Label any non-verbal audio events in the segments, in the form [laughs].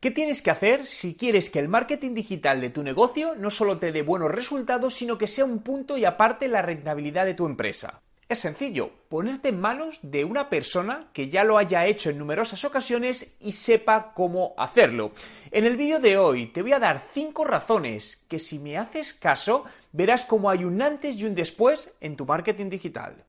¿Qué tienes que hacer si quieres que el marketing digital de tu negocio no solo te dé buenos resultados, sino que sea un punto y aparte la rentabilidad de tu empresa? Es sencillo, ponerte en manos de una persona que ya lo haya hecho en numerosas ocasiones y sepa cómo hacerlo. En el vídeo de hoy te voy a dar 5 razones que si me haces caso verás cómo hay un antes y un después en tu marketing digital.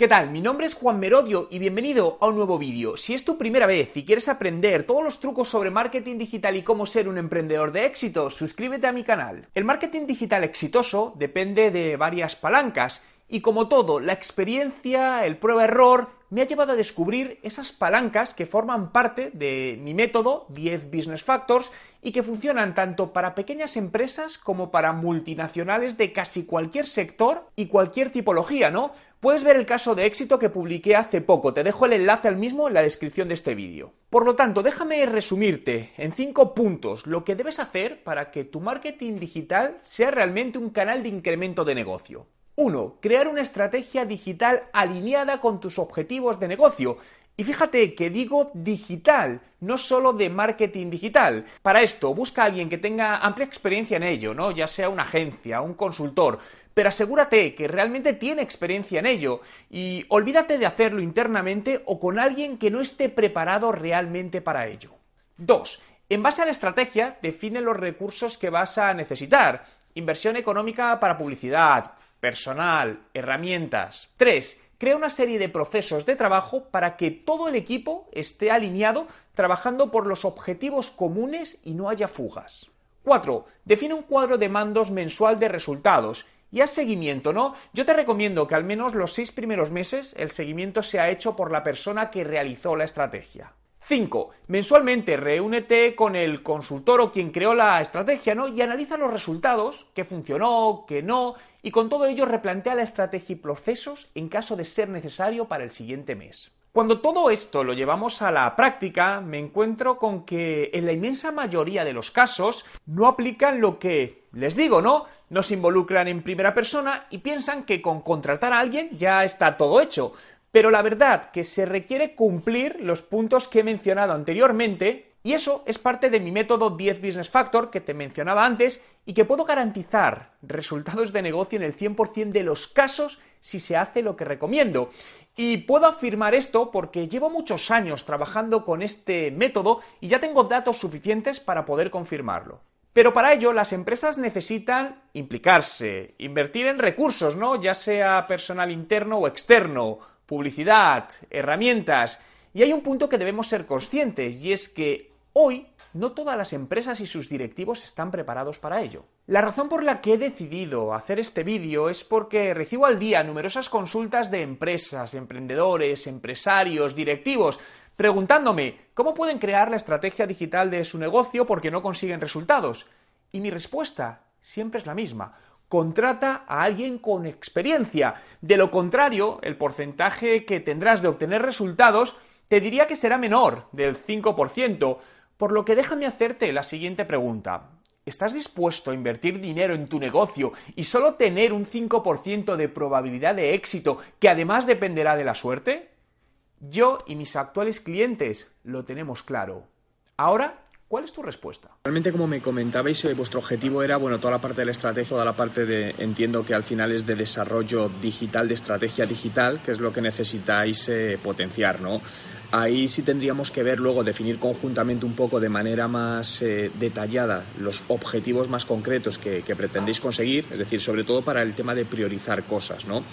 ¿Qué tal? Mi nombre es Juan Merodio y bienvenido a un nuevo vídeo. Si es tu primera vez y quieres aprender todos los trucos sobre marketing digital y cómo ser un emprendedor de éxito, suscríbete a mi canal. El marketing digital exitoso depende de varias palancas y como todo, la experiencia, el prueba-error, me ha llevado a descubrir esas palancas que forman parte de mi método 10 Business Factors y que funcionan tanto para pequeñas empresas como para multinacionales de casi cualquier sector y cualquier tipología, ¿no? Puedes ver el caso de éxito que publiqué hace poco, te dejo el enlace al mismo en la descripción de este vídeo. Por lo tanto, déjame resumirte en 5 puntos lo que debes hacer para que tu marketing digital sea realmente un canal de incremento de negocio. 1. Crear una estrategia digital alineada con tus objetivos de negocio. Y fíjate que digo digital, no solo de marketing digital. Para esto, busca a alguien que tenga amplia experiencia en ello, ¿no? Ya sea una agencia, un consultor, pero asegúrate que realmente tiene experiencia en ello y olvídate de hacerlo internamente o con alguien que no esté preparado realmente para ello. 2. En base a la estrategia, define los recursos que vas a necesitar. Inversión económica para publicidad, personal, herramientas. 3. Crea una serie de procesos de trabajo para que todo el equipo esté alineado trabajando por los objetivos comunes y no haya fugas. 4. Define un cuadro de mandos mensual de resultados y haz seguimiento, ¿no? Yo te recomiendo que al menos los seis primeros meses el seguimiento sea hecho por la persona que realizó la estrategia. 5. Mensualmente reúnete con el consultor o quien creó la estrategia, ¿no? Y analiza los resultados, qué funcionó, qué no, y con todo ello replantea la estrategia y procesos en caso de ser necesario para el siguiente mes. Cuando todo esto lo llevamos a la práctica, me encuentro con que en la inmensa mayoría de los casos no aplican lo que les digo, ¿no? No se involucran en primera persona y piensan que con contratar a alguien ya está todo hecho. Pero la verdad que se requiere cumplir los puntos que he mencionado anteriormente y eso es parte de mi método 10 Business Factor que te mencionaba antes y que puedo garantizar resultados de negocio en el 100% de los casos si se hace lo que recomiendo. Y puedo afirmar esto porque llevo muchos años trabajando con este método y ya tengo datos suficientes para poder confirmarlo. Pero para ello las empresas necesitan implicarse, invertir en recursos, ¿no? Ya sea personal interno o externo, publicidad, herramientas. Y hay un punto que debemos ser conscientes y es que hoy no todas las empresas y sus directivos están preparados para ello. La razón por la que he decidido hacer este vídeo es porque recibo al día numerosas consultas de empresas, emprendedores, empresarios, directivos, preguntándome cómo pueden crear la estrategia digital de su negocio porque no consiguen resultados. Y mi respuesta siempre es la misma contrata a alguien con experiencia. De lo contrario, el porcentaje que tendrás de obtener resultados te diría que será menor del 5%, por lo que déjame hacerte la siguiente pregunta. ¿Estás dispuesto a invertir dinero en tu negocio y solo tener un 5% de probabilidad de éxito que además dependerá de la suerte? Yo y mis actuales clientes lo tenemos claro. Ahora ¿Cuál es tu respuesta? Realmente, como me comentabais, eh, vuestro objetivo era, bueno, toda la parte de la estrategia, toda la parte de, entiendo que al final es de desarrollo digital, de estrategia digital, que es lo que necesitáis eh, potenciar, ¿no? Ahí sí tendríamos que ver luego, definir conjuntamente un poco de manera más eh, detallada los objetivos más concretos que, pretendéis conseguir, es decir, sobre todo para el tema de priorizar cosas, ¿no?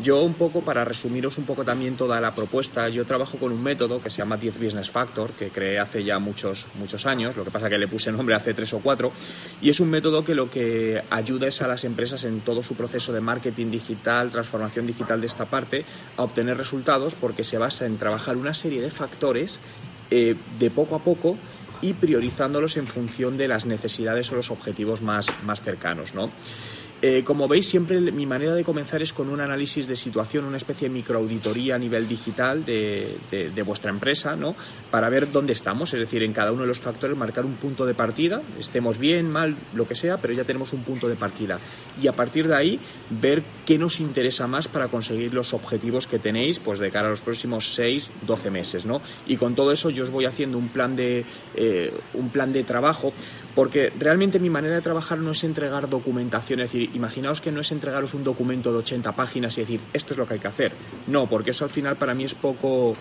Yo un poco, para resumiros un poco también toda la propuesta, yo trabajo con un método que se llama 10 Business Factor, que creé hace ya muchos, muchos años, lo que pasa que le puse nombre hace tres o cuatro, y es un método que lo que ayuda es a las empresas en todo su proceso de marketing digital, transformación digital de esta parte, a obtener resultados porque se basa en trabajar una serie de factores eh, de poco a poco y priorizándolos en función de las necesidades o los objetivos más, más cercanos, ¿no? Eh, como veis, siempre mi manera de comenzar es con un análisis de situación, una especie de microauditoría a nivel digital de, vuestra empresa, ¿no? Para ver dónde estamos, es decir, en cada uno de los factores marcar un punto de partida, estemos bien, mal, lo que sea, pero ya tenemos un punto de partida. Y a partir de ahí, ver qué nos interesa más para conseguir los objetivos que tenéis, pues de cara a los próximos 6, 12 meses, ¿no? Y con todo eso yo os voy haciendo un plan de, eh, un plan de trabajo, porque realmente mi manera de trabajar no es entregar documentación, es decir, imaginaos que no es entregaros un documento de 80 páginas y decir, esto es lo que hay que hacer. No, porque eso al final para mí es poco,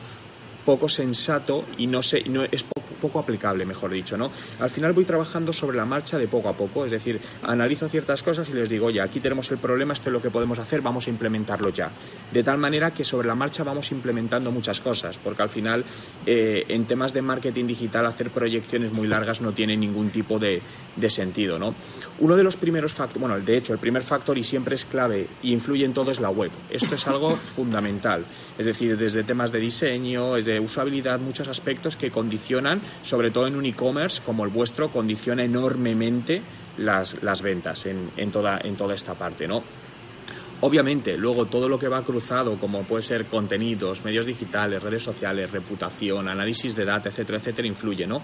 poco sensato y no, sé, no es poco poco aplicable, mejor dicho, ¿no? Al final voy trabajando sobre la marcha de poco a poco, es decir, analizo ciertas cosas y les digo, oye, aquí tenemos el problema, esto es lo que podemos hacer, vamos a implementarlo ya. De tal manera que sobre la marcha vamos implementando muchas cosas, porque al final eh, en temas de marketing digital hacer proyecciones muy largas no tiene ningún tipo de, de sentido, ¿no? Uno de los primeros factores, bueno, de hecho, el primer factor y siempre es clave y influye en todo es la web. Esto es algo [laughs] fundamental, es decir, desde temas de diseño, de usabilidad, muchos aspectos que condicionan sobre todo en un e-commerce como el vuestro, condiciona enormemente las, las ventas en, en, toda, en toda esta parte, ¿no? Obviamente, luego todo lo que va cruzado, como puede ser contenidos, medios digitales, redes sociales, reputación, análisis de data, etcétera, etcétera, influye, ¿no?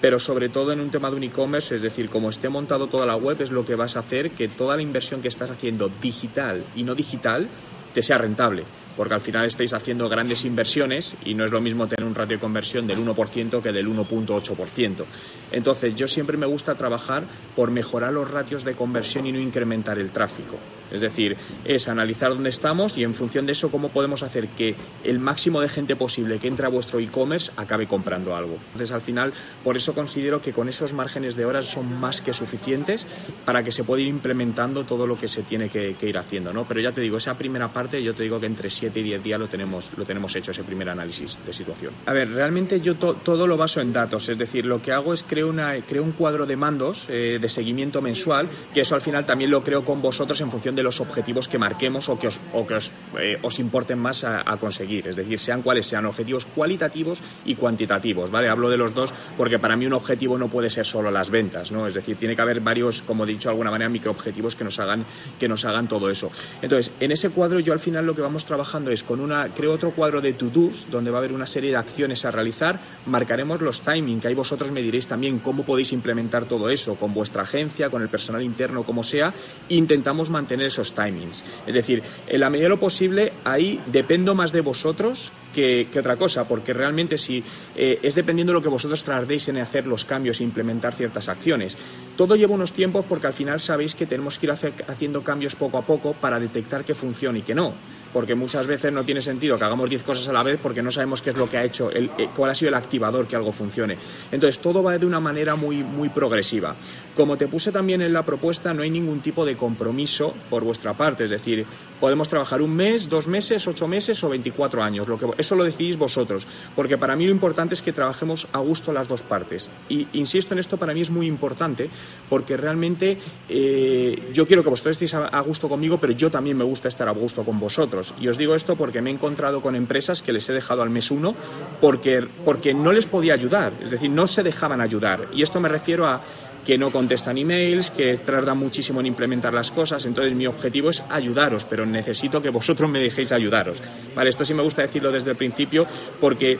Pero sobre todo en un tema de un e-commerce, es decir, como esté montado toda la web, es lo que vas a hacer que toda la inversión que estás haciendo digital y no digital te sea rentable porque al final estáis haciendo grandes inversiones y no es lo mismo tener un ratio de conversión del 1% que del 1.8%. Entonces, yo siempre me gusta trabajar por mejorar los ratios de conversión y no incrementar el tráfico. Es decir, es analizar dónde estamos y en función de eso cómo podemos hacer que el máximo de gente posible que entre a vuestro e-commerce acabe comprando algo. Entonces, al final, por eso considero que con esos márgenes de horas son más que suficientes para que se pueda ir implementando todo lo que se tiene que, ir haciendo. ¿no? Pero ya te digo, esa primera parte yo te digo que entre 7 y 10 días lo tenemos, lo tenemos hecho, ese primer análisis de situación. A ver, realmente yo todo lo baso en datos, es decir, lo que hago es creo, una, creo un cuadro de mandos eh, de seguimiento mensual, que eso al final también lo creo con vosotros en función de los objetivos que marquemos o que os, o que os, eh, importen más a, conseguir. Es decir, sean cuáles sean objetivos cualitativos y cuantitativos. ¿vale? Hablo de los dos porque para mí un objetivo no puede ser solo las ventas. ¿no? Es decir, tiene que haber varios, como he dicho de alguna manera, microobjetivos que nos hagan, que nos hagan todo eso. Entonces, en ese cuadro yo al final lo que vamos trabajando es con una, creo otro cuadro de to-dos, donde va a haber una serie de acciones a realizar. Marcaremos los timing, que ahí vosotros me diréis también cómo podéis implementar todo eso con vuestra agencia, con el personal interno, como sea. intentamos mantener esos timings. Es decir, en la medida de lo posible, ahí dependo más de vosotros que, otra cosa, porque realmente si eh, es dependiendo de lo que vosotros tardéis en hacer los cambios e implementar ciertas acciones. Todo lleva unos tiempos porque al final sabéis que tenemos que ir haciendo cambios poco a poco para detectar que funciona y que no porque muchas veces no tiene sentido que hagamos 10 cosas a la vez porque no sabemos qué es lo que ha hecho, eh, cuál ha sido el activador que algo funcione. Entonces, todo va de una manera muy, muy progresiva. Como te puse también en la propuesta, no hay ningún tipo de compromiso por vuestra parte, es decir, podemos trabajar un mes, dos meses, ocho meses o 24 años. Lo que, eso lo decidís vosotros, porque para mí lo importante es que trabajemos a gusto las dos partes. Y insisto en esto, para mí es muy importante, porque realmente eh, yo quiero que vosotros estéis a gusto conmigo, pero yo también me gusta estar a gusto con vosotros. Y os digo esto porque me he encontrado con empresas que les he dejado al mes uno porque, porque no les podía ayudar, es decir, no se dejaban ayudar. Y esto me refiero a que no contestan emails, que tardan muchísimo en implementar las cosas. Entonces mi objetivo es ayudaros, pero necesito que vosotros me dejéis ayudaros. Vale, esto sí me gusta decirlo desde el principio porque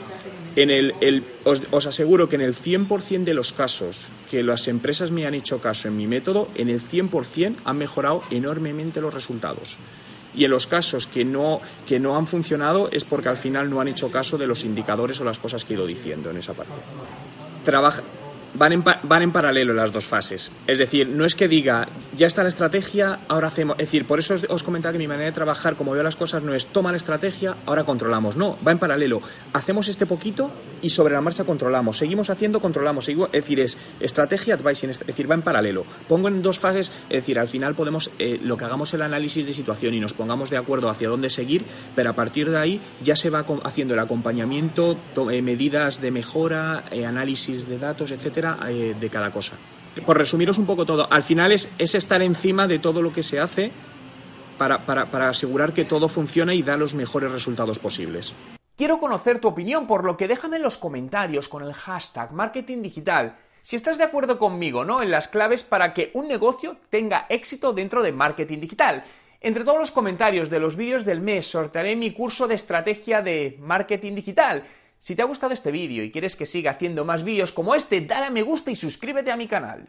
en el, os, os, aseguro que en el 100% de los casos que las empresas me han hecho caso en mi método, en el 100% han mejorado enormemente los resultados y en los casos que no, que no han funcionado es porque al final no han hecho caso de los indicadores o las cosas que he ido diciendo en esa parte. Trabaja, van en, van en paralelo las dos fases. Es decir, no es que diga, ya está la estrategia, ahora hacemos. Es decir, por eso os, comentaba que mi manera de trabajar, como veo las cosas, no es toma la estrategia, ahora controlamos. No, va en paralelo. Hacemos este poquito y sobre la marcha controlamos. Seguimos haciendo, controlamos. es decir, es estrategia, advising, es decir, va en paralelo. Pongo en dos fases, es decir, al final podemos, eh, lo que hagamos el análisis de situación y nos pongamos de acuerdo hacia dónde seguir, pero a partir de ahí ya se va haciendo el acompañamiento, eh, medidas de mejora, eh, análisis de datos, etcétera eh, de cada cosa. Por resumiros un poco todo, al final es, estar encima de todo lo que se hace para, para asegurar que todo funciona y da los mejores resultados posibles. Quiero conocer tu opinión, por lo que déjame en los comentarios con el hashtag marketing digital si estás de acuerdo conmigo, ¿no? En las claves para que un negocio tenga éxito dentro de marketing digital. Entre todos los comentarios de los vídeos del mes sortearé mi curso de estrategia de marketing digital. Si te ha gustado este vídeo y quieres que siga haciendo más vídeos como este, dale a me gusta y suscríbete a mi canal.